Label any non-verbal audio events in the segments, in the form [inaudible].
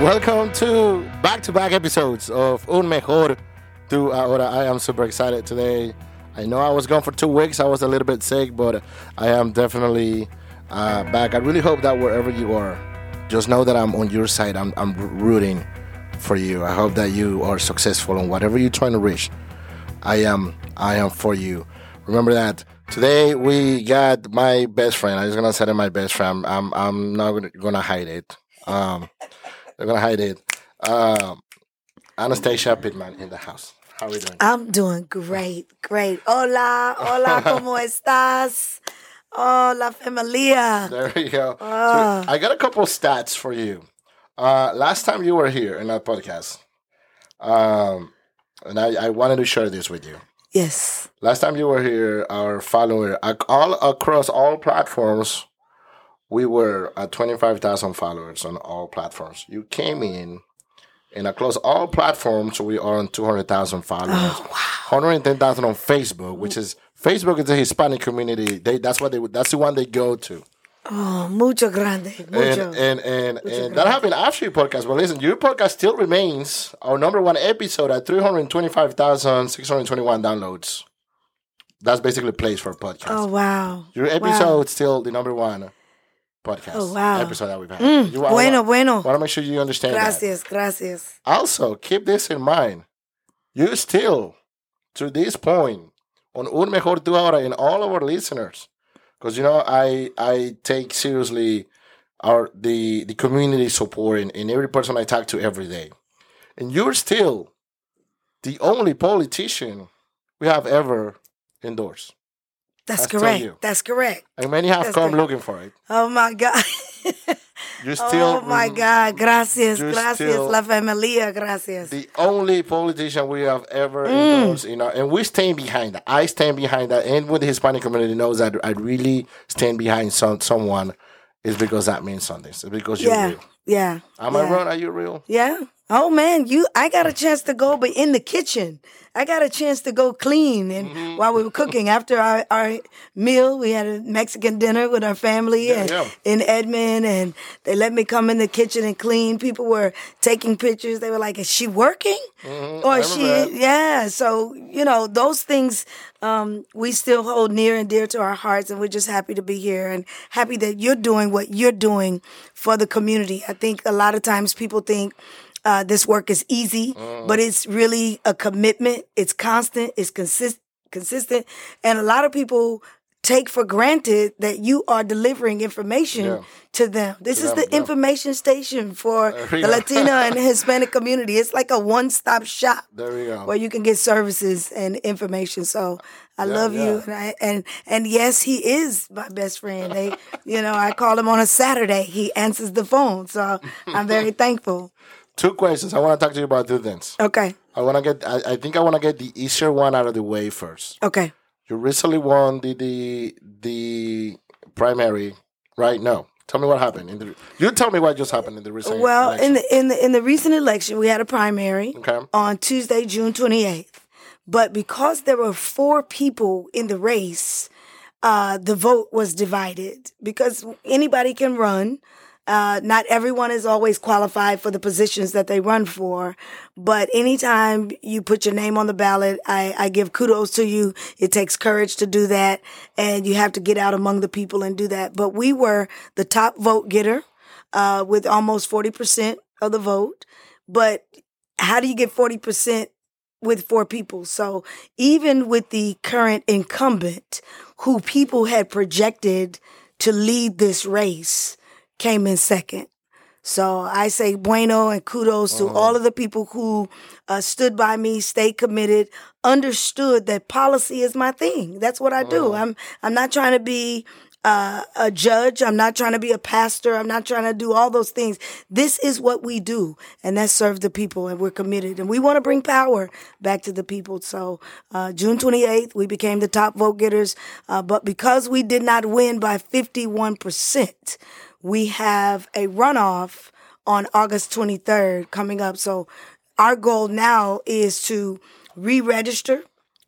Welcome to back-to-back episodes of Un Mejor Tu Ahora. I am super excited today. I know I was gone for two weeks. I was a little bit sick, but I am definitely uh, back. I really hope that wherever you are, just know that I'm on your side. I'm, I'm rooting for you. I hope that you are successful in whatever you're trying to reach. I am. I am for you. Remember that. Today we got my best friend. I'm just gonna say my best friend. I'm. I'm not gonna hide it. Um, they're gonna hide it. Um, Anastasia Pittman in the house. How are we doing? I'm doing great, great. Hola, hola, [laughs] ¿cómo estás? Hola, familia. There you go. Ah. So I got a couple stats for you. Uh, last time you were here in our podcast, um, and I, I wanted to share this with you. Yes. Last time you were here, our follower all across all platforms, we were uh, at twenty five thousand followers on all platforms. You came in, and across all platforms, we are on two hundred thousand followers. Oh, wow. Hundred ten thousand on Facebook, which is Facebook is the Hispanic community. They that's what they that's the one they go to. Oh, mucho grande. And Mucho. and and, and that happened after your podcast. But listen, your podcast still remains our number one episode at three hundred twenty five thousand six hundred twenty one downloads. That's basically plays for a podcast. oh, wow. Your Wow. episode still the number one podcast Oh, wow. episode that we've had. Mm, You- I bueno, wanna- bueno. Want to make sure you understand that. Gracias, gracias. Also, keep this in mind. You still, to this point, on Un Mejor Tu Ahora and all of our listeners, because you know I I take seriously our the the community support in, in every person I talk to every day, and you're still the only politician we have ever endorsed. That's correct. you. That's correct. And many have That's come good. looking for it. Oh, my God. [laughs] You're still oh, my God. Gracias, gracias, la familia. Gracias. the only politician we have ever Mm. endorsed, you know, and we stand behind that. I stand behind that, and with the Hispanic community knows that I really stand behind some someone is because that means something. It's because you're real. Yeah. Am yeah. I wrong? Are you real? Yeah. Oh man, you I got a chance to go but in the kitchen. I got a chance to go clean and Mm-hmm. while we were cooking after our, our meal, we had a Mexican dinner with our family Yeah, and yeah. in Edmond and they let me come in the kitchen and clean. People were taking pictures. They were like, Is she working? Mhm, Or is she that. yeah. So, you know, those things um, we still hold near and dear to our hearts and we're just happy to be here and happy that you're doing what you're doing for the community. I think a lot of times people think uh, this work is easy, Mm. but it's really a commitment. It's constant. It's consist consistent, and a lot of people take for granted that you are delivering information Yeah. to them. This is them, the yeah. information station for the. Latino and [laughs] Hispanic community. It's like a one-stop shop There we go. where you can get services and information. So I Yeah, love you, and, I, and and yes, he is my best friend. They, you know, I call him on a Saturday. He answers the phone, so I'm very [laughs] thankful. Two questions. I want to talk to you about two things. Okay, I want to get. I, I think I want to get the easier one out of the way first. okay. You recently won the the the primary, right? No. Tell me what happened. In the, you tell me what just happened in the recent. Well, election. in the in the in the recent election, we had a primary Okay. on Tuesday, June 28th. But because there were four people in the race, uh, the vote was divided because anybody can run. Uh, not everyone is always qualified for the positions that they run for, but anytime you put your name on the ballot, I, I give kudos to you. It takes courage to do that, and you have to get out among the people and do that. But we were the top vote getter uh, with almost 40% of the vote. But how do you get 40% with four people? So even with the current incumbent, who people had projected to lead this race, came in second. So I say bueno and kudos to all of the people who uh, stood by me, stayed committed, understood that policy is my thing. That's what I do. I'm I'm not trying to be uh, a judge. I'm not trying to be a pastor. I'm not trying to do all those things. This is what we do, and that serves the people, and we're committed, and we want to bring power back to the people. So uh, June 28th, we became the top vote getters, uh, but because we did not win by 51 percent, we have a runoff on August 23rd coming up. So our goal now is to re-register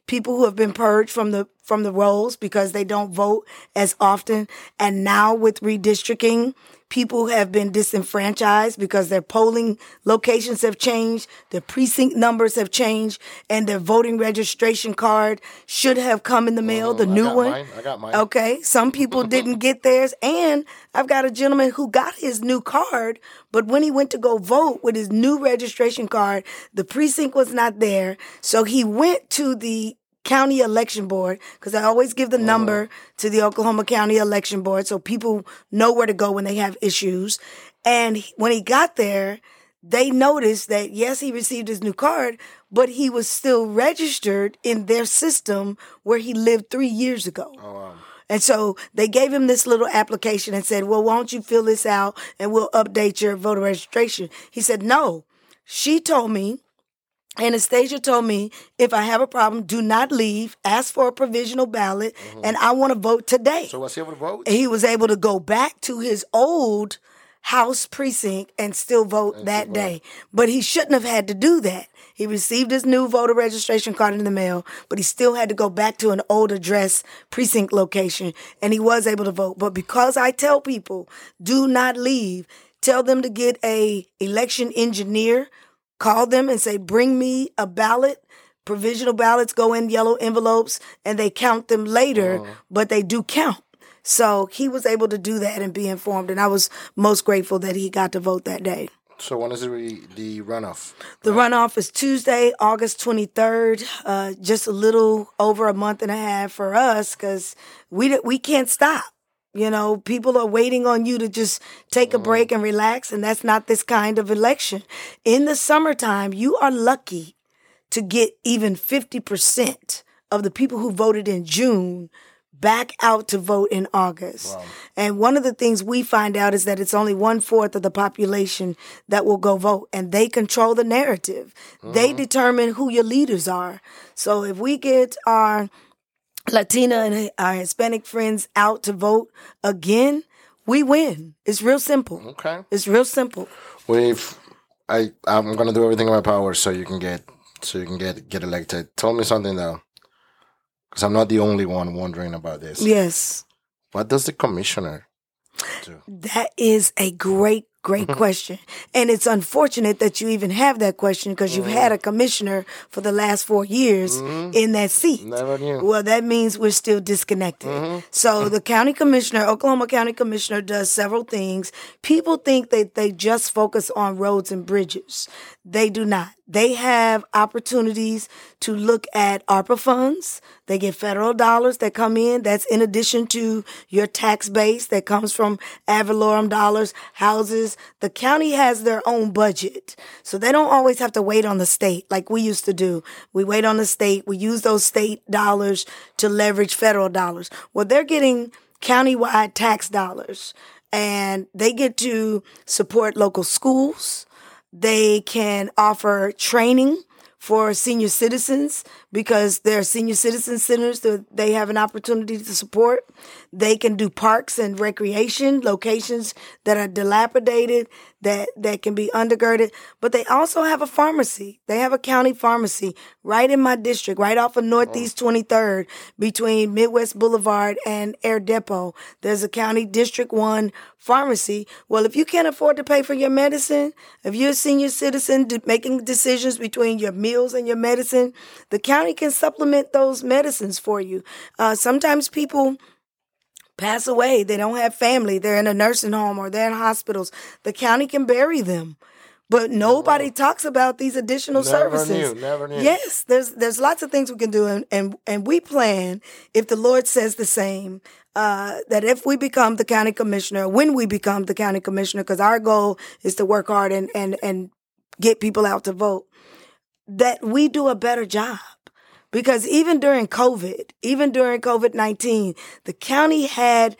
people who have been purged from the from the rolls because they don't vote as often and now with redistricting people have been disenfranchised because their polling locations have changed, their precinct numbers have changed, and their voting registration card should have come in the mail, the Mm-hmm. I new got one. mine. I got mine. Okay. Some people [laughs] didn't get theirs. And I've got a gentleman who got his new card, but when he went to go vote with his new registration card, the precinct was not there. So he went to the county election board because I always give the oh, number to the Oklahoma County election board so people know where to go when they have issues. And he- when he got there, they noticed that yes, he received his new card, but he was still registered in their system where he lived three years ago. Oh, wow. And so they gave him this little application and said, Well, why don't you fill this out and we'll update your voter registration? He said, No. She told me, Anastasia told me, if I have a problem, do not leave, ask for a provisional ballot, mm-hmm. and I want to vote today. So was he able to vote? he was able to go back to his old house precinct and still vote that day. But he shouldn't have had to do that. He received his new voter registration card in the mail, but he still had to go back to an old address precinct location and he was able to vote. But because I tell people, do not leave, tell them to get a election engineer, call them and say, bring me a ballot. Provisional ballots go in yellow envelopes and they count them later, but they do count. So he was able to do that and be informed, and I was most grateful that he got to vote that day. So when is the the runoff? The runoff is Tuesday, August 23rd, uh, just a little over a month and a half for us because we, we can't stop. You know, people are waiting on you to just take a mm-hmm. break and relax, and that's not this kind of election. In the summertime, you are lucky to get even 50% of the people who voted in June back out to vote in August. And one of the things we find out is that it's only one fourth of the population that will go vote, and they control the narrative. They mm-hmm. determine who your leaders are. So if we get our Latina and our Hispanic friends out to vote again, we win. It's real simple. Okay. It's real simple. We've I I'm gonna do everything in my power so you can get so you can get get elected. Tell me something though, because I'm not the only one wondering about this. Yes. What does the commissioner do? That is a great, great mm-hmm. question. And it's unfortunate that you even have that question because you've had mm-hmm. a commissioner for the last four years mm-hmm. in that seat. Never knew. Well, that means we're still disconnected. So [laughs] the county commissioner, Oklahoma County Commissioner, does several things. People think that they just focus on roads and bridges. They do not. They have opportunities to look at ARPA funds. They get federal dollars that come in. That's in addition to your tax base that comes from ad valorem dollars, houses. The county has their own budget. So they don't always have to wait on the state like we used to do. We wait on the state. We use those state dollars to leverage federal dollars. Well, they're getting countywide tax dollars and they get to support local schools. They can offer training for senior citizens because there are senior citizen centers that they have an opportunity to support. They can do parks and recreation locations that are dilapidated that, that can be undergirded. But they also have a pharmacy. They have a county pharmacy right in my district, right off of Northeast 23rd between Midwest Boulevard and Air Depot. There's a county District 1 pharmacy. Well, if you can't afford to pay for your medicine, if you're a senior citizen making decisions between your meals and your medicine, the county can supplement those medicines for you. Uh, sometimes people pass away. They don't have family. They're in a nursing home or they're in hospitals. The county can bury them. But nobody talks about these additional Never services. knew, never knew. Yes, there's there's lots of things we can do, and and, and we plan if the Lord says the same. Uh, that if we become the county commissioner, when we become the county commissioner, because our goal is to work hard and and and get people out to vote, that we do a better job. Because even during COVID, even during COVID 19, the county had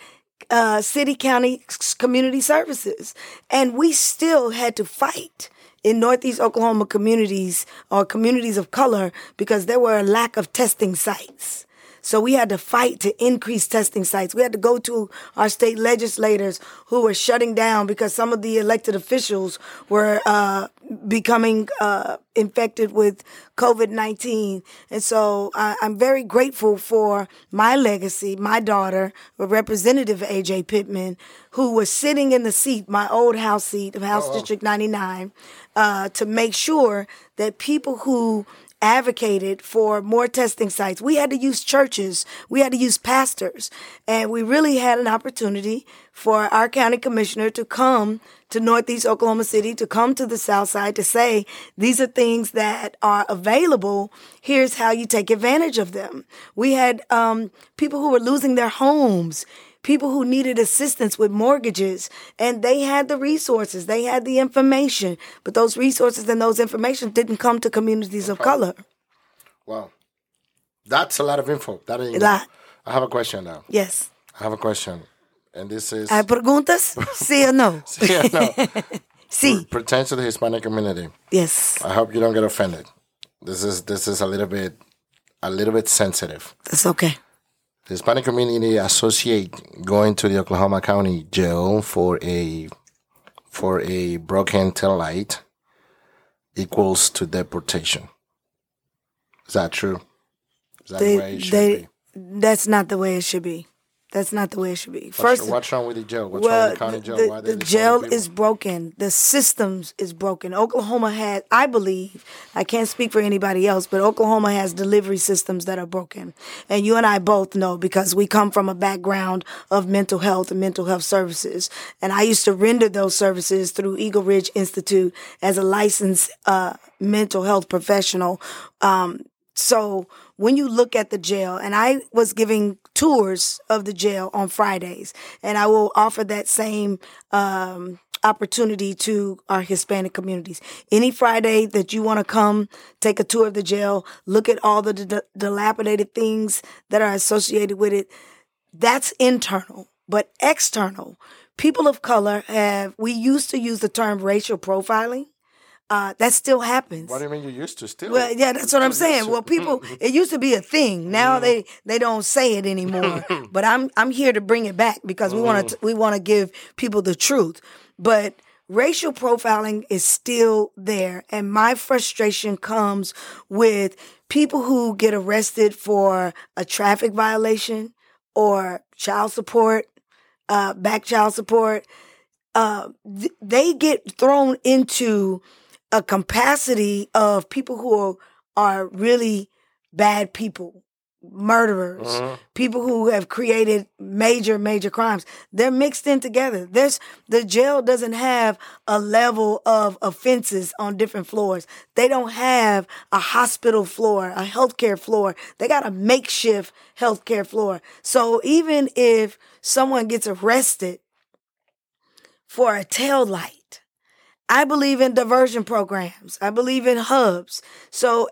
uh, city county community services, and we still had to fight in Northeast Oklahoma communities or communities of color because there were a lack of testing sites. So we had to fight to increase testing sites. We had to go to our state legislators who were shutting down because some of the elected officials were uh, becoming uh, infected with COVID 19. And so I, I'm very grateful for my legacy, my daughter, Representative Ajay Pittman, who was sitting in the seat, my old House seat of House District 99, uh, to make sure that people who advocated for more testing sites. We had to use churches, we had to use pastors, and we really had an opportunity for our county commissioner to come to Northeast Oklahoma City, to come to the South Side to say, these are things that are available. Here's how you take advantage of them. We had um, people who were losing their homes people who needed assistance with mortgages and they had the resources they had the information but those resources and those information didn't come to communities of color Wow. That's a lot of info. That is, A lot. I have a question now. yes I have a question. And this is hay preguntas [laughs] sí or no [laughs] yeah, no, [laughs] sí pertains to the Hispanic community. yes I hope you don't get offended. This is this is a little bit a little bit sensitive. that's okay The Hispanic community associate going to the Oklahoma County jail for a for a broken tail light equals to deportation. Is that true? Is that the way it should they be? that's not the way it should be that's not the way it should be first what's wrong with the jail? What's wrong well, with the county jail? the, Why the jail is broken. The systems is broken. Oklahoma had, I believe, I can't speak for anybody else, but Oklahoma has delivery systems that are broken. And you and I both know because we come from a background of mental health and mental health services. And I used to render those services through Eagle Ridge Institute as a licensed uh, mental health professional. Um, so when you look at the jail, and I was giving tours of the jail on Fridays, and I will offer that same um, opportunity to our Hispanic communities. Any Friday that you want to come take a tour of the jail, look at all the d- dilapidated things that are associated with it, that's internal. But external, people of color have, we used to use the term racial profiling. Uh, that still happens. What do you mean you used to still? Well, yeah, that's what I'm saying. Well, people, it used to be a thing. Now they they don't say it anymore. but I'm I'm here to bring it back because we want to we want to give people the truth. But racial profiling is still there, and my frustration comes with people who get arrested for a traffic violation or child support, uh, back child support. Uh, th- they get thrown into a capacity of people who are, are really bad people, murderers, Mm-hmm. people who have created major, major crimes. They're mixed in together. There's the jail doesn't have a level of offenses on different floors. They don't have a hospital floor, a healthcare floor. They got a makeshift healthcare floor. So even if someone gets arrested for a tail light, I believe in diversion programs. I believe in hubs. So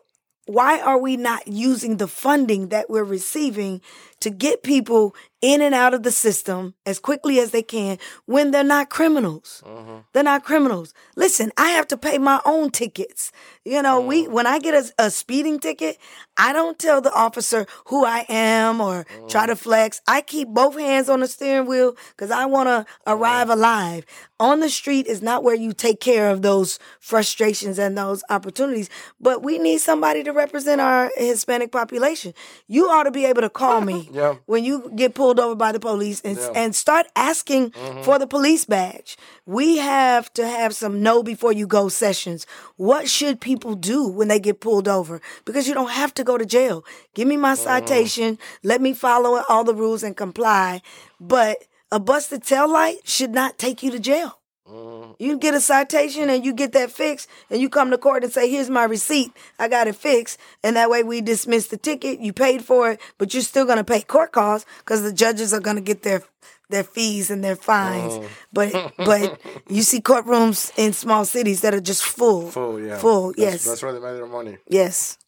why are we not using the funding that we're receiving to get people in and out of the system as quickly as they can when they're not criminals? Mm-hmm. They're not criminals. Listen, I have to pay my own tickets. You know, we mm-hmm. when I get a, a speeding ticket, I don't tell the officer who I am or try to mm-hmm. flex. I keep both hands on the steering wheel because I want to arrive alive. On the street is not where you take care of those frustrations and those opportunities, but we need somebody to represent our Hispanic population. You ought to be able to call [laughs] me Yeah. when you get pulled over by the police and, Yeah. Mm-hmm. and start asking for the police badge. We have to have some know before you go sessions. What should people do when they get pulled over? Because you don't have to go to jail. Give me Mm-hmm. my citation. Let me follow all the rules and comply. But a busted tail light should not take you to jail. Mm-hmm. You get a citation and you get that fixed, and you come to court and say, Here's my receipt. I got it fixed. And that way we dismiss the ticket. You paid for it, but you're still going to pay court costs because the judges are going to get their their fees and their fines. Mm. But [laughs] but you see courtrooms in small cities that are just full. Full, yeah. Full, That's- yes. That's where they make their money. Yes.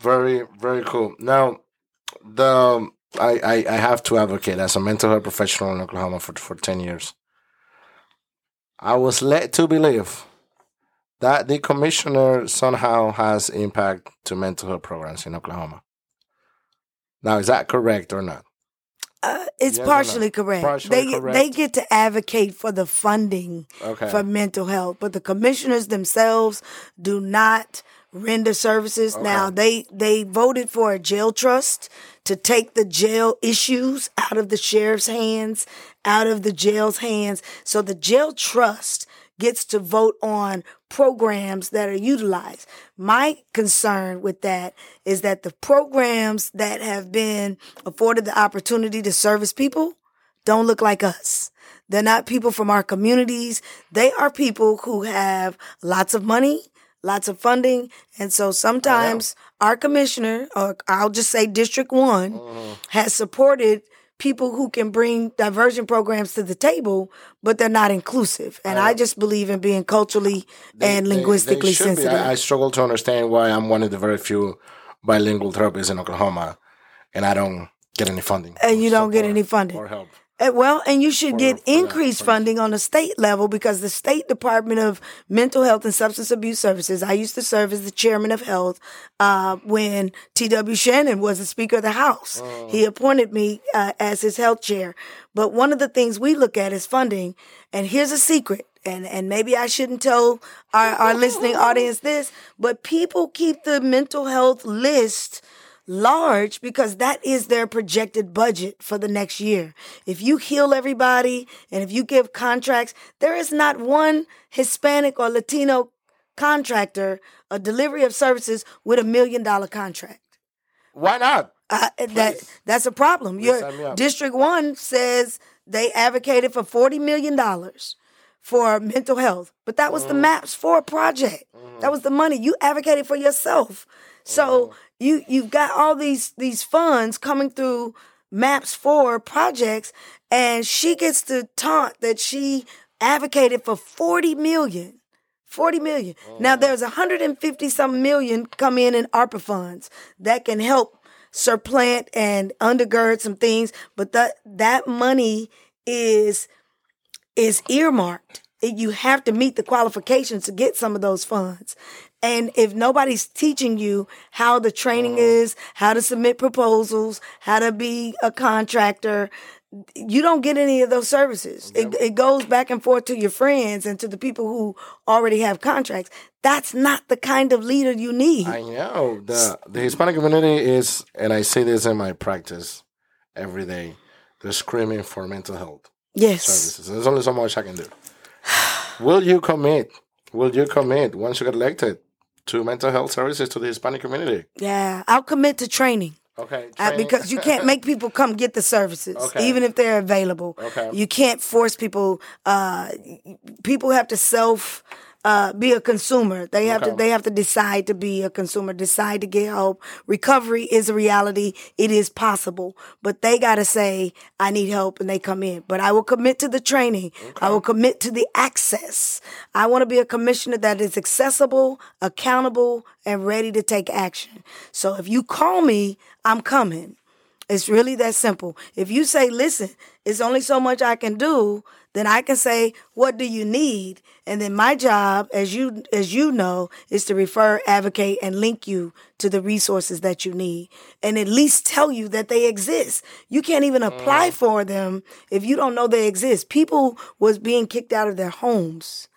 Very, very cool. Now, the I, I, I have to advocate as a mental health professional in Oklahoma for, for 10 years. I was led to believe that the commissioner somehow has impact to mental health programs in Oklahoma. Now, is that correct or not? Uh, it's Yes partially correct. Partially they correct. they get to advocate for the funding Okay. for mental health, but the commissioners themselves do not render services. Now they they voted for a jail trust to take the jail issues out of the sheriff's hands, out of the jail's hands. So the jail trust gets to vote on programs that are utilized. My concern with that is that the programs that have been afforded the opportunity to service people don't look like us. They're not people from our communities. They are people who have lots of money, lots of funding. And so sometimes oh, our commissioner, or I'll just say District One, uh-huh. has supported people who can bring diversion programs to the table, but they're not inclusive. And I just believe in being culturally and They- they linguistically should be. sensitive. I, I struggle to understand why I'm one of the very few bilingual therapists in Oklahoma, and I don't get any funding. And you don't get any funding. or help. Uh, Well, and you should For- get for increased funding on the state level because the State Department of Mental Health and Substance Abuse Services, I used to serve as the chairman of health uh, when T.W. Shannon was the Speaker of the House. He appointed me uh, as his health chair. But one of the things we look at is funding. And here's a secret. And, and maybe I shouldn't tell our, our listening audience this, but people keep the mental health list large because that is their projected budget for the next year. If you heal everybody and if you give contracts, there is not one Hispanic or Latino contractor, a delivery of services with a million dollar contract. Why not? Uh, that that's a problem. Your sign me up. District One says they advocated for forty million dollars for mental health, but that was Mm. the MAPS Four project. That was the money you advocated for yourself. So Mm. you you've got all these these funds coming through MAPS Four projects, and she gets to taunt that she advocated for forty million. 40 million. Now there's 150 some million come in in ARPA funds that can help supplant and undergird some things, but that that money is is earmarked. You have to meet the qualifications to get some of those funds. And if nobody's teaching you how the training is, how to submit proposals, how to be a contractor, you don't get any of those services. It, it goes back and forth to your friends and to the people who already have contracts. That's not the kind of leader you need. I know the the Hispanic community is, and I say this in my practice every day. They're screaming for mental health yes. services. There's only so much I can do. Will you commit? Will you commit once you get elected to mental health services to the Hispanic community? Yeah. I'll commit to training. Okay, Uh, because you can't make people come get the services, Okay. even if they're available. Okay. You can't force people. Uh, people have to self uh, be a consumer. They have to. They have to decide to be a consumer. Decide to get help. Recovery is a reality. It is possible, but they got to say, "I need help," and they come in. But I will commit to the training. I will commit to the access. I want to be a commissioner that is accessible, accountable, and ready to take action. So if you call me, I'm coming. It's really that simple. If you say, listen, it's only so much I can do, then I can say, what do you need? And then my job, as you as you know, is to refer, advocate, and link you to the resources that you need. And at least tell you that they exist. You can't even apply mm. for them if you don't know they exist. People was being kicked out of their homes.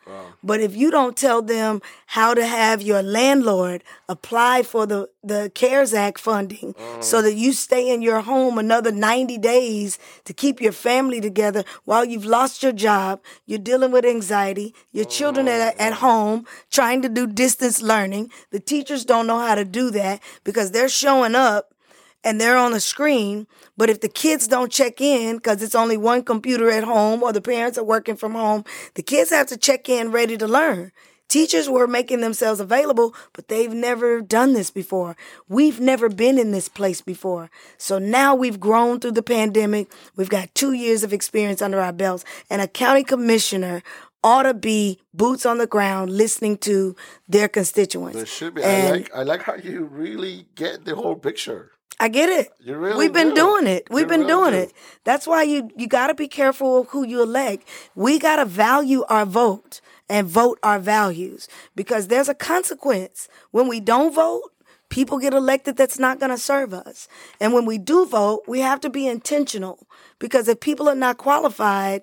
But if you don't tell them how to have your landlord apply for the, the CARES Act funding so mm. that you stay in your home another 90 days to keep your family together while you've lost your job, you're dealing with anxiety, your children mm, at, at home trying to do distance learning. The teachers don't know how to do that because they're showing up and they're on a screen. But if the kids don't check in because it's only one computer at home or the parents are working from home, the kids have to check in ready to learn. Teachers were making themselves available, but they've never done this before. We've never been in this place before. So now we've grown through the pandemic. We've got two years of experience under our belts, and a county commissioner ought to be boots on the ground listening to their constituents. There should be. I like I like how you really get the whole picture. I get it. You really We've been do. doing it. We've You been really doing do. it. That's why you you got to be careful of who you elect. We got to value our vote and vote our values because there's a consequence when we don't vote. people get elected that's not going to serve us. And when we do vote, we have to be intentional because if people are not qualified,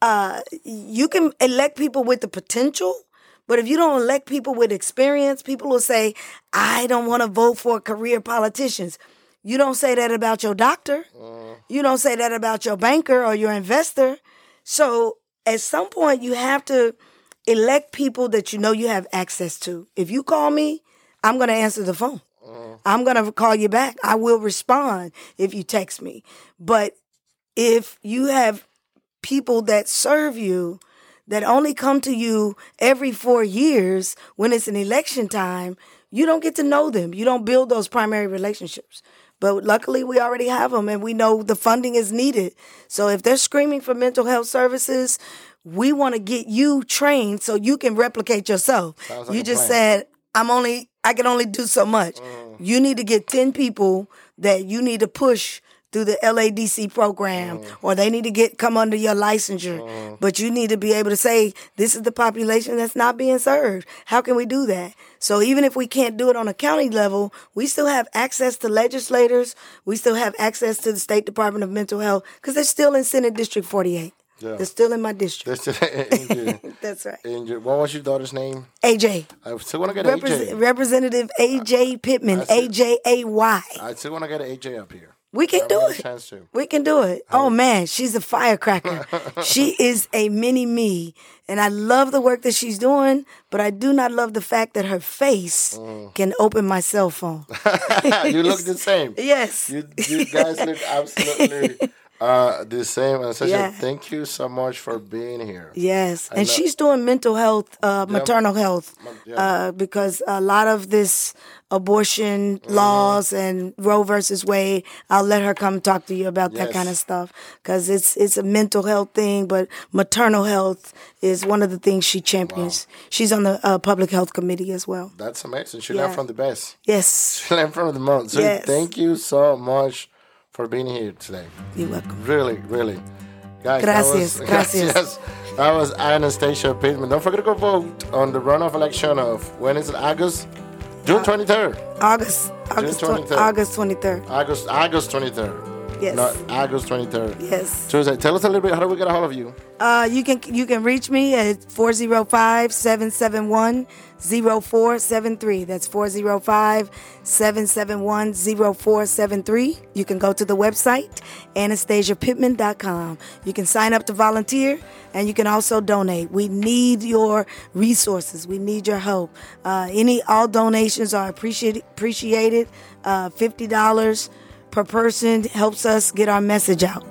uh, you can elect people with the potential. But if you don't elect people with experience, people will say, I don't want to vote for career politicians. You don't say that about your doctor. Uh. You don't say that about your banker or your investor. So at some point, you have to elect people that you know you have access to. If you call me, I'm going to answer the phone. Uh. I'm going to call you back. I will respond if you text me. But if you have people that serve you that only come to you every four years when it's an election time, you don't get to know them. You don't build those primary relationships. But luckily, we already have them and we know the funding is needed. So if they're screaming for mental health services, we want to get you trained so you can replicate yourself. Like you just said, I'm only, I can only do so much. Mm. You need to get 10 people that you need to push through the LADC program mm. or they need to get come under your licensure. Mm. But you need to be able to say this is the population that's not being served. How can we do that? So even if we can't do it on a county level, we still have access to legislators. We still have access to the State Department of Mental Health because they're still in Senate District 48. Yeah. They're still in my district. [laughs] That's right. What was your daughter's name? Ajay. I still want to get Ajay. Representative Ajay Pittman. A J A Y. I still want to get Ajay up here. We can do it. We can do it. Oh man, she's a firecracker. [laughs] she is a mini me, and I love the work that she's doing. But I do not love the fact that her face mm. can open my cell phone. [laughs] you look the [laughs] same. Yes. You, you guys look absolutely uh, the same. Anastasia, yeah. thank you so much for being here. Yes, I and she's doing mental health, uh, yeah. maternal health, yeah. uh, because a lot of this abortion mm-hmm. laws and Roe versus Wade. I'll let her come talk to you about yes. that kind of stuff because it's it's a mental health thing, but maternal health is one of the things she champions. Wow. She's on the uh, public health committee as well. That's amazing. She learned from the best. Yes, [laughs] she learned from the most. So yes. thank you so much for being here today. You're welcome. Really, really. Guys, gracias, that was, gracias. [laughs] gracias. That was Anastasia Pittman. Don't forget to go vote on the runoff election of when is it? August, June twenty third. August, August, June 23rd. August twenty third. August, August twenty third. Yes. Not August 23rd. Yes. Tuesday. Tell us a little bit. How do we get a hold of you? Uh, you can you can reach me at 405-771-0473. That's 405-771-0473. You can go to the website anastasiapittman.com. You can sign up to volunteer and you can also donate. We need your resources. We need your help. Uh, any all donations are appreciated. Appreciated. Uh, Fifty dollars per person helps us get our message out.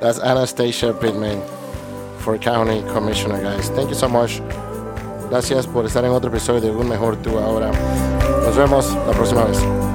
That's Anastasia Pittman for County Commissioner, guys. Thank you so much. Gracias por estar en otro episodio de Un Mejor Tú Ahora. Nos vemos la próxima vez.